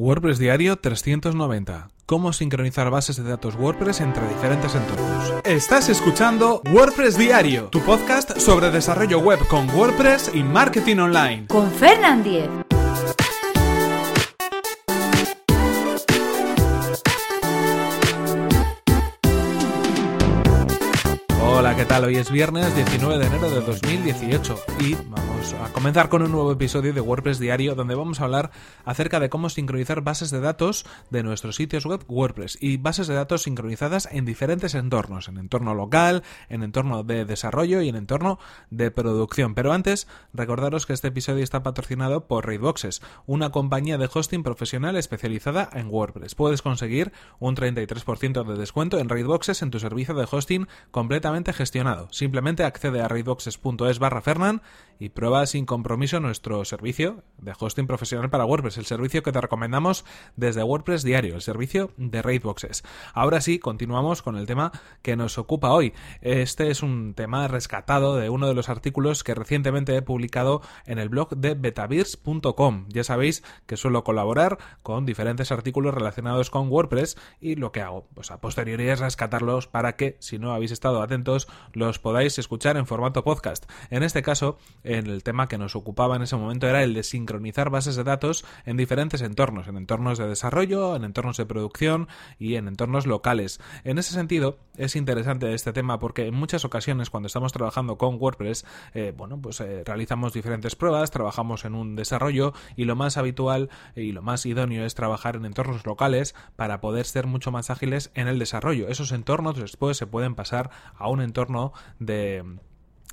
WordPress Diario 390. Cómo sincronizar bases de datos WordPress entre diferentes entornos. Estás escuchando WordPress Diario, tu podcast sobre desarrollo web con WordPress y marketing online. Con Fernand Diez. Hola, ¿qué tal? Hoy es viernes 19 de enero de 2018 y vamos a comenzar con un nuevo episodio de WordPress Diario donde vamos a hablar acerca de cómo sincronizar bases de datos de nuestros sitios web WordPress y bases de datos sincronizadas en diferentes entornos, en entorno local, en entorno de desarrollo y en entorno de producción. Pero antes, recordaros que este episodio está patrocinado por Raidboxes, una compañía de hosting profesional especializada en WordPress. Puedes conseguir un 33% de descuento en Raidboxes en tu servicio de hosting completamente gestionado. Simplemente accede a raidboxes.es barra Fernan y prueba sin compromiso nuestro servicio de hosting profesional para WordPress, el servicio que te recomendamos desde WordPress Diario, el servicio de Raidboxes. Ahora sí, continuamos con el tema que nos ocupa hoy. Este es un tema rescatado de uno de los artículos que recientemente he publicado en el blog de betavirs.com. Ya sabéis que suelo colaborar con diferentes artículos relacionados con WordPress y lo que hago, pues a posteriori es rescatarlos para que, si no habéis estado atentos, los podáis escuchar en formato podcast. En este caso, el tema que nos ocupaba en ese momento era el de sincronizar bases de datos en diferentes entornos, en entornos de desarrollo, en entornos de producción y en entornos locales. En ese sentido, es interesante este tema porque en muchas ocasiones cuando estamos trabajando con WordPress, eh, bueno, pues eh, realizamos diferentes pruebas, trabajamos en un desarrollo y lo más habitual y lo más idóneo es trabajar en entornos locales para poder ser mucho más ágiles en el desarrollo. Esos entornos después se pueden pasar a un entorno de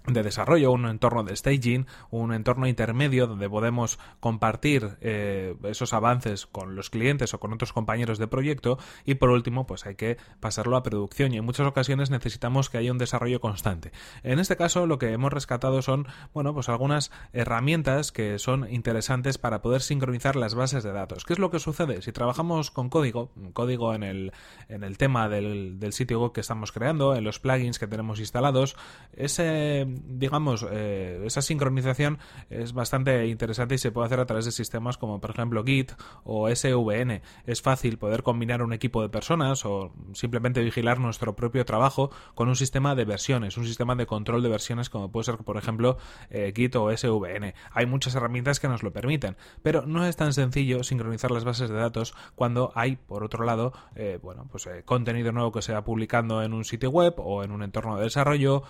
de desarrollo, un entorno de staging, un entorno intermedio donde podemos compartir eh, esos avances con los clientes o con otros compañeros de proyecto y por último pues hay que pasarlo a producción y en muchas ocasiones necesitamos que haya un desarrollo constante. En este caso lo que hemos rescatado son bueno pues algunas herramientas que son interesantes para poder sincronizar las bases de datos. ¿Qué es lo que sucede? Si trabajamos con código, código en el, en el tema del, del sitio web que estamos creando, en los plugins que tenemos instalados, ese digamos, eh, esa sincronización es bastante interesante y se puede hacer a través de sistemas como por ejemplo Git o SVN. Es fácil poder combinar un equipo de personas o simplemente vigilar nuestro propio trabajo con un sistema de versiones, un sistema de control de versiones como puede ser por ejemplo eh, Git o SVN. Hay muchas herramientas que nos lo permiten, pero no es tan sencillo sincronizar las bases de datos cuando hay, por otro lado, eh, bueno, pues contenido nuevo que se va publicando en un sitio web o en un entorno de desarrollo,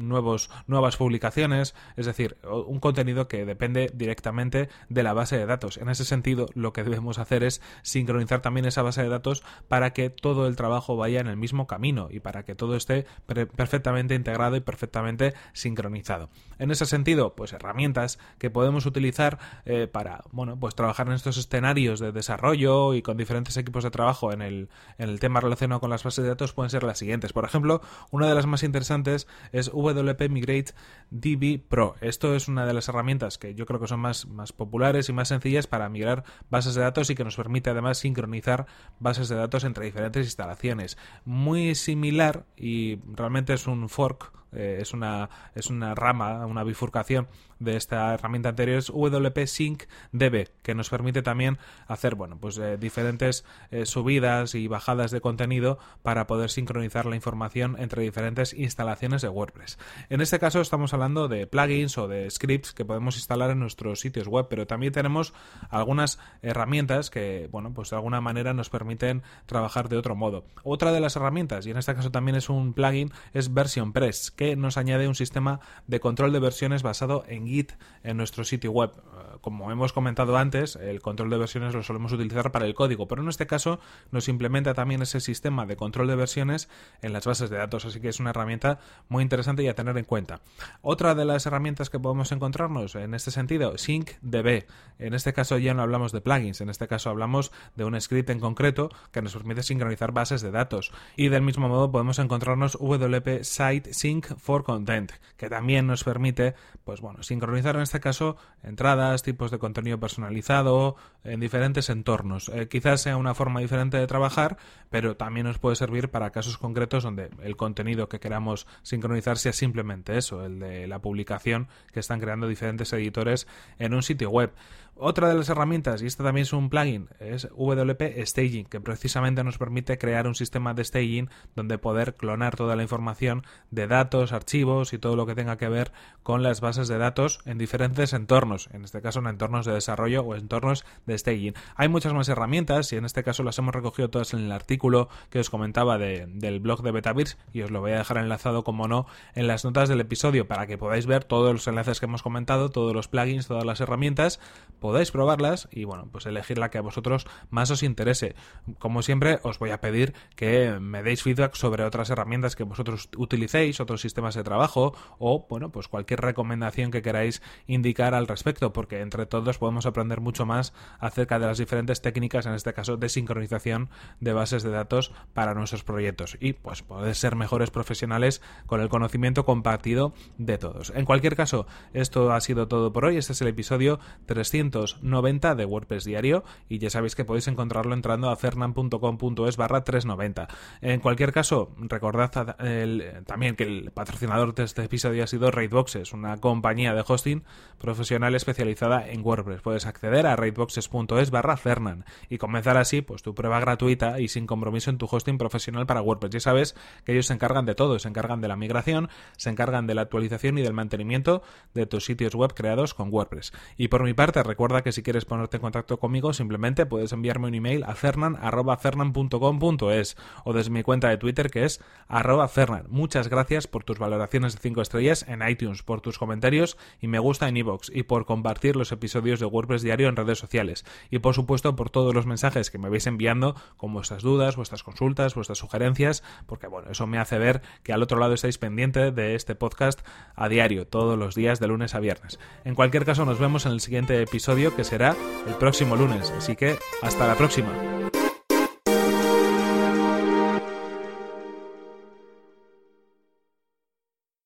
nuevos, nuevas publicaciones, es decir, un contenido que depende directamente de la base de datos. En ese sentido, lo que debemos hacer es sincronizar también esa base de datos para que todo el trabajo vaya en el mismo camino y para que todo esté perfectamente integrado y perfectamente sincronizado. En ese sentido, pues herramientas que podemos utilizar eh, para, bueno, pues trabajar en estos escenarios de desarrollo y con diferentes equipos de trabajo en el, en el tema relacionado con las bases de datos pueden ser las siguientes. Por ejemplo, una de las más interesantes es WP Migrate DB Pro. Esto es una de las herramientas que yo creo que son más, más populares y más sencillas para migrar bases de datos y que nos permite además sincronizar bases de datos entre diferentes instalaciones. Muy similar y realmente es un fork eh, es, una, es una rama, una bifurcación de esta herramienta anterior, es WP Sync DB, que nos permite también hacer bueno, pues, eh, diferentes eh, subidas y bajadas de contenido para poder sincronizar la información entre diferentes instalaciones de WordPress. En este caso estamos hablando de plugins o de scripts que podemos instalar en nuestros sitios web, pero también tenemos algunas herramientas que, bueno, pues de alguna manera nos permiten trabajar de otro modo. Otra de las herramientas, y en este caso también es un plugin, es Version Press que nos añade un sistema de control de versiones basado en Git en nuestro sitio web. Eh, como hemos comentado antes, el control de versiones lo solemos utilizar para el código, pero en este caso nos implementa también ese sistema de control de versiones en las bases de datos, así que es una herramienta muy interesante y a tener en cuenta. Otra de las herramientas que podemos encontrarnos en este sentido, SyncDB. En este caso ya no hablamos de plugins, en este caso hablamos de un script en concreto que nos permite sincronizar bases de datos. Y del mismo modo podemos encontrarnos WP Site Sync for Content, que también nos permite, pues bueno, sincronizar en este caso entradas, tipos de contenido personalizado en diferentes entornos. Eh, quizás sea una forma diferente de trabajar, pero también nos puede servir para casos concretos donde el contenido que queramos sincronizar sea simplemente eso, el de la publicación que están creando diferentes editores en un sitio web. Otra de las herramientas, y esta también es un plugin, es WP Staging, que precisamente nos permite crear un sistema de staging donde poder clonar toda la información de datos, archivos y todo lo que tenga que ver con las bases de datos en diferentes entornos, en este caso en entornos de desarrollo o entornos de staging. Hay muchas más herramientas y en este caso las hemos recogido todas en el artículo que os comentaba del blog de Betavirs y os lo voy a dejar enlazado como no en las notas del episodio para que podáis ver todos los enlaces que hemos comentado, todos los plugins, todas las herramientas podáis probarlas y bueno, pues elegir la que a vosotros más os interese. Como siempre, os voy a pedir que me deis feedback sobre otras herramientas que vosotros utilicéis, otros sistemas de trabajo o bueno, pues cualquier recomendación que queráis indicar al respecto, porque entre todos podemos aprender mucho más acerca de las diferentes técnicas, en este caso de sincronización de bases de datos para nuestros proyectos y pues poder ser mejores profesionales con el conocimiento compartido de todos. En cualquier caso, esto ha sido todo por hoy. Este es el episodio 300 90 de WordPress diario y ya sabéis que podéis encontrarlo entrando a fernan.com.es barra 390. En cualquier caso, recordad también que el patrocinador de este episodio ha sido Raidboxes, una compañía de hosting profesional especializada en WordPress. Puedes acceder a raidboxes.es barra fernan y comenzar así pues tu prueba gratuita y sin compromiso en tu hosting profesional para WordPress. Ya sabes que ellos se encargan de todo, se encargan de la migración, se encargan de la actualización y del mantenimiento de tus sitios web creados con WordPress. Y por mi parte, Recuerda que si quieres ponerte en contacto conmigo, simplemente puedes enviarme un email a fernan.fernan.com.es o desde mi cuenta de Twitter que es arroba fernan. Muchas gracias por tus valoraciones de 5 estrellas en iTunes, por tus comentarios y me gusta en iVoox y por compartir los episodios de WordPress Diario en redes sociales. Y por supuesto por todos los mensajes que me vais enviando con vuestras dudas, vuestras consultas, vuestras sugerencias, porque bueno, eso me hace ver que al otro lado estáis pendiente de este podcast a diario, todos los días de lunes a viernes. En cualquier caso, nos vemos en el siguiente que será el próximo lunes. Así que hasta la próxima.